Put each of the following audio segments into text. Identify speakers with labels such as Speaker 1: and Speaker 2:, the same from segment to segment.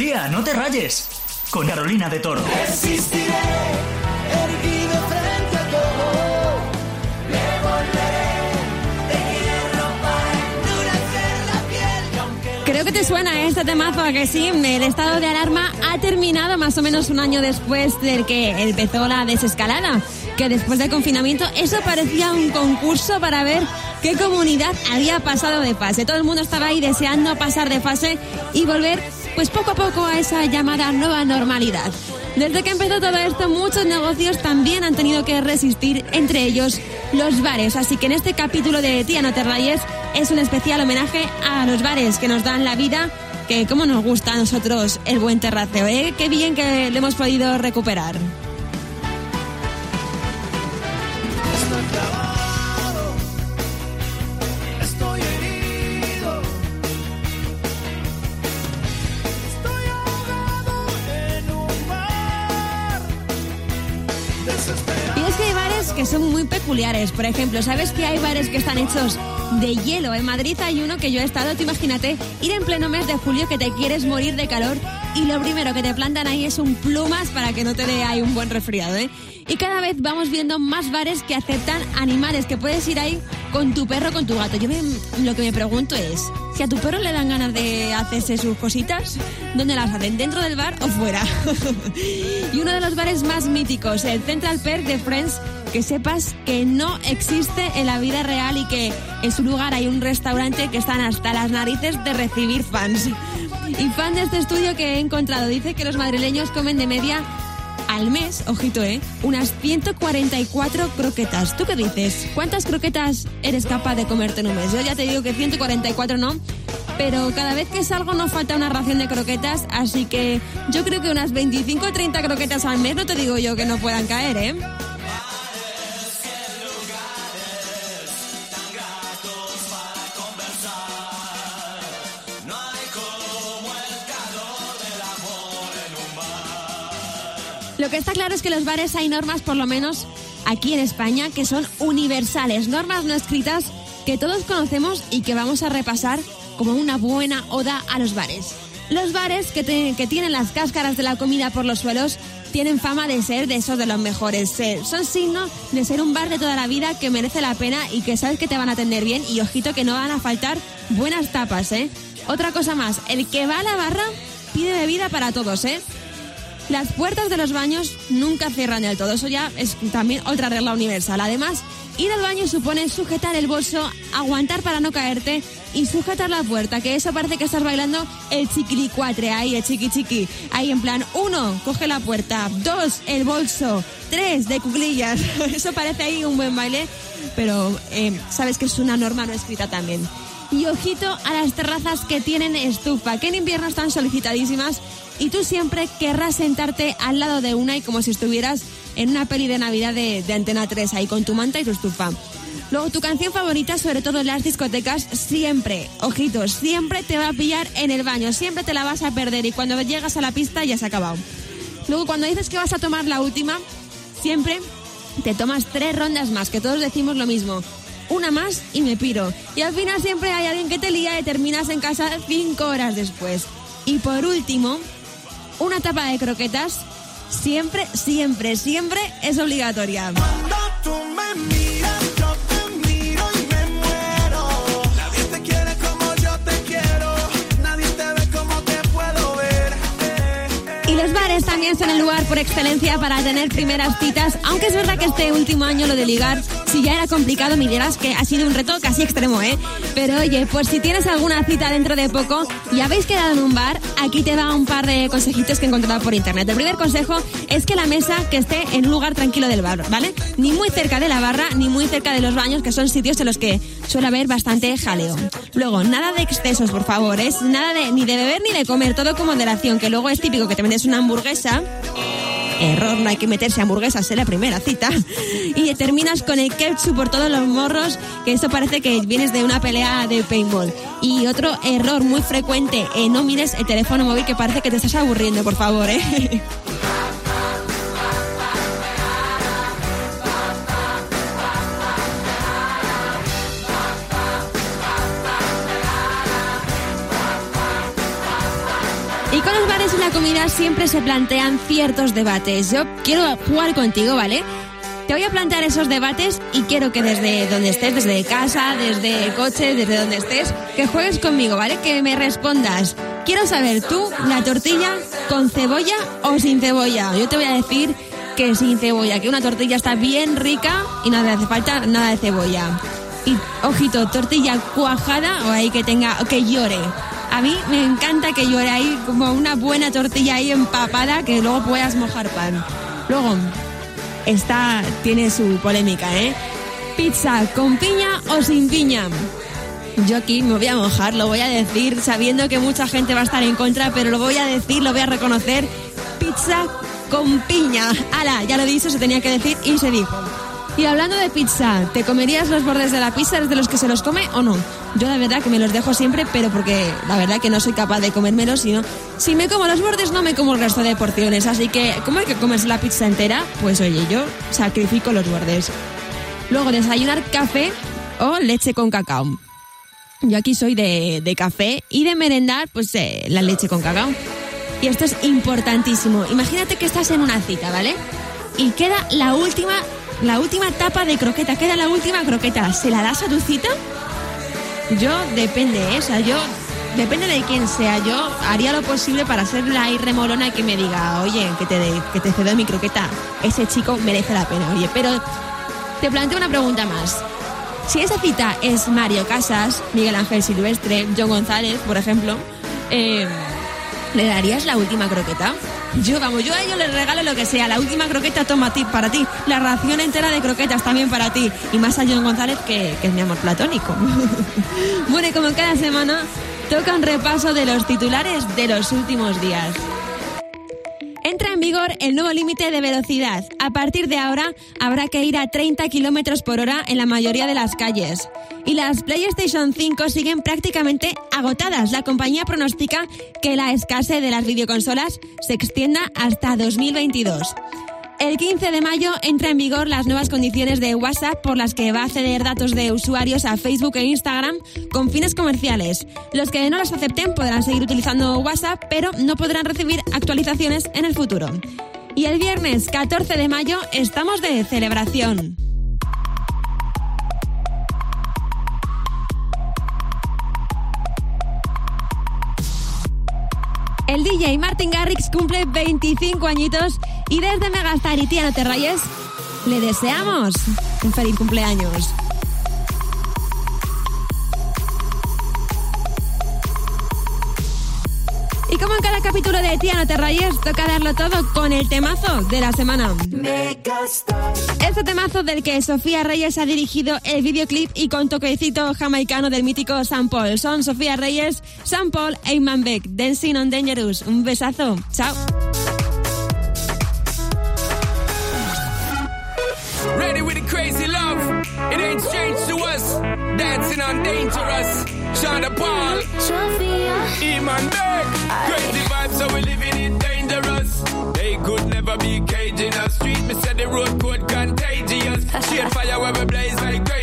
Speaker 1: Tía, no te rayes. Con Carolina de Toro.
Speaker 2: Resistiré, erguido frente a todo. Le volveré de hierro para endurecer la piel. y aunque
Speaker 3: Creo que te suena este temazo, ¿a que sí? El estado de alarma ha terminado más o menos un año después del que empezó la desescalada. Que después del confinamiento eso parecía un concurso para ver qué comunidad había pasado de fase. Todo el mundo estaba ahí deseando pasar de fase y volver pues poco a poco a esa llamada nueva normalidad. Desde que empezó todo esto, muchos negocios también han tenido que resistir, entre ellos los bares. Así que en este capítulo de Tía No Te Rayes es un especial homenaje a los bares que nos dan la vida, que como nos gusta a nosotros el buen terraceo, ¿eh? Qué bien que lo hemos podido recuperar. Y es que hay bares que son muy peculiares. Por ejemplo, ¿sabes que hay bares que están hechos de hielo? En Madrid hay uno que yo he estado, tú imagínate, ir en pleno mes de julio que te quieres morir de calor y lo primero que te plantan ahí es un plumas para que no te dé ahí un buen resfriado, ¿eh? Y cada vez vamos viendo más bares que aceptan animales, que puedes ir ahí con tu perro, con tu gato. Yo me- lo que me pregunto es, si a tu perro le dan ganas de hacerse sus cositas, ¿dónde las hacen? ¿Dentro del bar o fuera? y uno de los bares más míticos, el Central Perk de Friends, que sepas que no existe en la vida real y que en su lugar hay un restaurante que están hasta las narices de recibir fans. Y fan de este estudio que he encontrado dice que los madrileños comen de media al mes, ojito, ¿eh? Unas 144 croquetas. ¿Tú qué dices? ¿Cuántas croquetas eres capaz de comerte en un mes? Yo ya te digo que 144 no, pero cada vez que salgo nos falta una ración de croquetas, así que yo creo que unas 25 o 30 croquetas al mes no te digo yo que no puedan caer, ¿eh? Lo que está claro es que los bares hay normas, por lo menos aquí en España, que son universales, normas no escritas que todos conocemos y que vamos a repasar como una buena oda a los bares. Los bares que tienen las cáscaras de la comida por los suelos tienen fama de ser de esos de los mejores. Eh, Son signos de ser un bar de toda la vida que merece la pena y que sabes que te van a atender bien y ojito que no van a faltar buenas tapas, ¿eh? Otra cosa más, el que va a la barra pide bebida para todos, ¿eh? Las puertas de los baños nunca cierran del todo. Eso ya es también otra regla universal. Además, ir al baño supone sujetar el bolso, aguantar para no caerte y sujetar la puerta, que eso parece que estás bailando el chiquilicuatre ahí, el chiqui chiqui. Ahí en plan, uno, coge la puerta, dos, el bolso, tres, de cuclillas. Eso parece ahí un buen baile, pero eh, sabes que es una norma no escrita también. Y ojito a las terrazas que tienen estufa, que en invierno están solicitadísimas y tú siempre querrás sentarte al lado de una y como si estuvieras en una peli de Navidad de, de Antena 3, ahí con tu manta y tu estufa. Luego, tu canción favorita, sobre todo en las discotecas, siempre, ojito, siempre te va a pillar en el baño, siempre te la vas a perder y cuando llegas a la pista ya se ha acabado. Luego, cuando dices que vas a tomar la última, siempre te tomas tres rondas más, que todos decimos lo mismo. Una más y me piro. Y al final siempre hay alguien que te lía y terminas en casa cinco horas después. Y por último, una tapa de croquetas siempre, siempre, siempre es obligatoria.
Speaker 2: Y
Speaker 3: los bares también son el lugar por excelencia para tener primeras citas, aunque es verdad que este último año lo de ligar, si ya era complicado, me dirás que ha sido un reto casi extremo, ¿eh? Pero oye, pues si tienes alguna cita dentro de poco y habéis quedado en un bar, aquí te va un par de consejitos que he encontrado por internet. El primer consejo es que la mesa que esté en un lugar tranquilo del bar, ¿vale? Ni muy cerca de la barra, ni muy cerca de los baños, que son sitios en los que suele haber bastante jaleo. Luego, nada de excesos, por favor, es nada de ni de beber ni de comer, todo con moderación, que luego es típico que te vendes una hamburguesa Error, no hay que meterse hamburguesas en la primera cita. Y terminas con el ketchup por todos los morros, que esto parece que vienes de una pelea de paintball. Y otro error muy frecuente, eh, no mires el teléfono móvil que parece que te estás aburriendo, por favor, ¿eh? Y Con los bares y la comida siempre se plantean ciertos debates. Yo quiero jugar contigo, ¿vale? Te voy a plantear esos debates y quiero que desde donde estés, desde casa, desde el coche, desde donde estés, que juegues conmigo, ¿vale? Que me respondas. Quiero saber tú, la tortilla con cebolla o sin cebolla. Yo te voy a decir que sin cebolla, que una tortilla está bien rica y no le hace falta nada de cebolla. Y ojito, tortilla cuajada o ahí que tenga, que llore. A mí me encanta que llore ahí como una buena tortilla ahí empapada que luego puedas mojar pan. Luego, esta tiene su polémica, ¿eh? Pizza con piña o sin piña. Yo aquí me voy a mojar, lo voy a decir sabiendo que mucha gente va a estar en contra, pero lo voy a decir, lo voy a reconocer. Pizza con piña. Ala, ya lo he dicho, se tenía que decir y se dijo. Y hablando de pizza, ¿te comerías los bordes de la pizza? ¿Eres de los que se los come o no? Yo la verdad que me los dejo siempre, pero porque la verdad que no soy capaz de comérmelos, sino si me como los bordes no me como el resto de porciones. Así que, ¿cómo hay que comerse la pizza entera? Pues oye, yo sacrifico los bordes. Luego, desayunar café o leche con cacao. Yo aquí soy de, de café y de merendar, pues eh, la leche con cacao. Y esto es importantísimo. Imagínate que estás en una cita, ¿vale? Y queda la última, la última tapa de croqueta, queda la última croqueta. ¿Se la das a tu cita? Yo depende, ¿eh? yo depende de quién sea. Yo haría lo posible para ser la irremolona que me diga, oye, que te, de- que te cedo mi croqueta. Ese chico merece la pena, oye. Pero te planteo una pregunta más. Si esa cita es Mario Casas, Miguel Ángel Silvestre, John González, por ejemplo, eh, ¿le darías la última croqueta? Yo, vamos, yo a ellos les regalo lo que sea. La última croqueta toma ti, para ti. La ración entera de croquetas también para ti. Y más a John González, que, que es mi amor platónico. bueno, y como cada semana, toca un repaso de los titulares de los últimos días. El nuevo límite de velocidad. A partir de ahora habrá que ir a 30 kilómetros por hora en la mayoría de las calles. Y las PlayStation 5 siguen prácticamente agotadas. La compañía pronostica que la escasez de las videoconsolas se extienda hasta 2022. El 15 de mayo entra en vigor las nuevas condiciones de WhatsApp por las que va a ceder datos de usuarios a Facebook e Instagram con fines comerciales. Los que no los acepten podrán seguir utilizando WhatsApp, pero no podrán recibir actualizaciones en el futuro. Y el viernes 14 de mayo estamos de celebración. El DJ Martin Garrix cumple 25 añitos y desde Megastar y Tía No Te Rayes le deseamos un feliz cumpleaños. Y como en cada capítulo de Tía No Te Rayes, toca darlo todo con el temazo de la semana. Este temazo del que Sofía Reyes ha dirigido el videoclip y con toquecito jamaicano del mítico Sam Paul. Son Sofía Reyes, Sam Paul e Iman Beck, Dancing on Dangerous. Un besazo. Chao.
Speaker 4: Ready with the crazy love. It ain't strange to us. Dancing on dangerous. Shonda Paul. Iman Beck. Crazy Shade fire where we blaze like great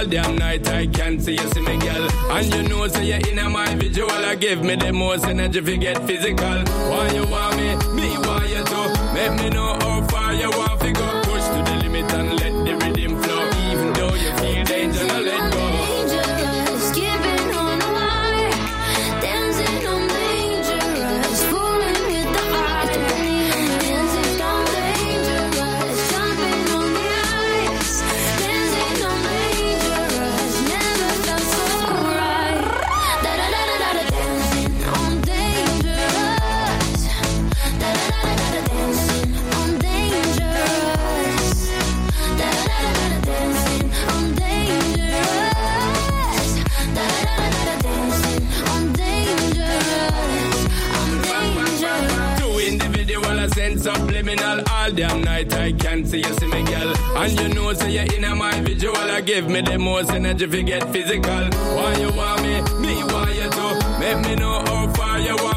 Speaker 4: all damn night. I can't see you see me, girl. And you know, say you're in my visual. I give me the most energy if you get physical. Why you want me? Me want you to. Make me know how far you want to go. subliminal all damn night. I can't see you see me, girl. And you know, say so you're in my visual. I give me the most energy if you get physical. Why you want me? Me, why you do? Make me know how far you want.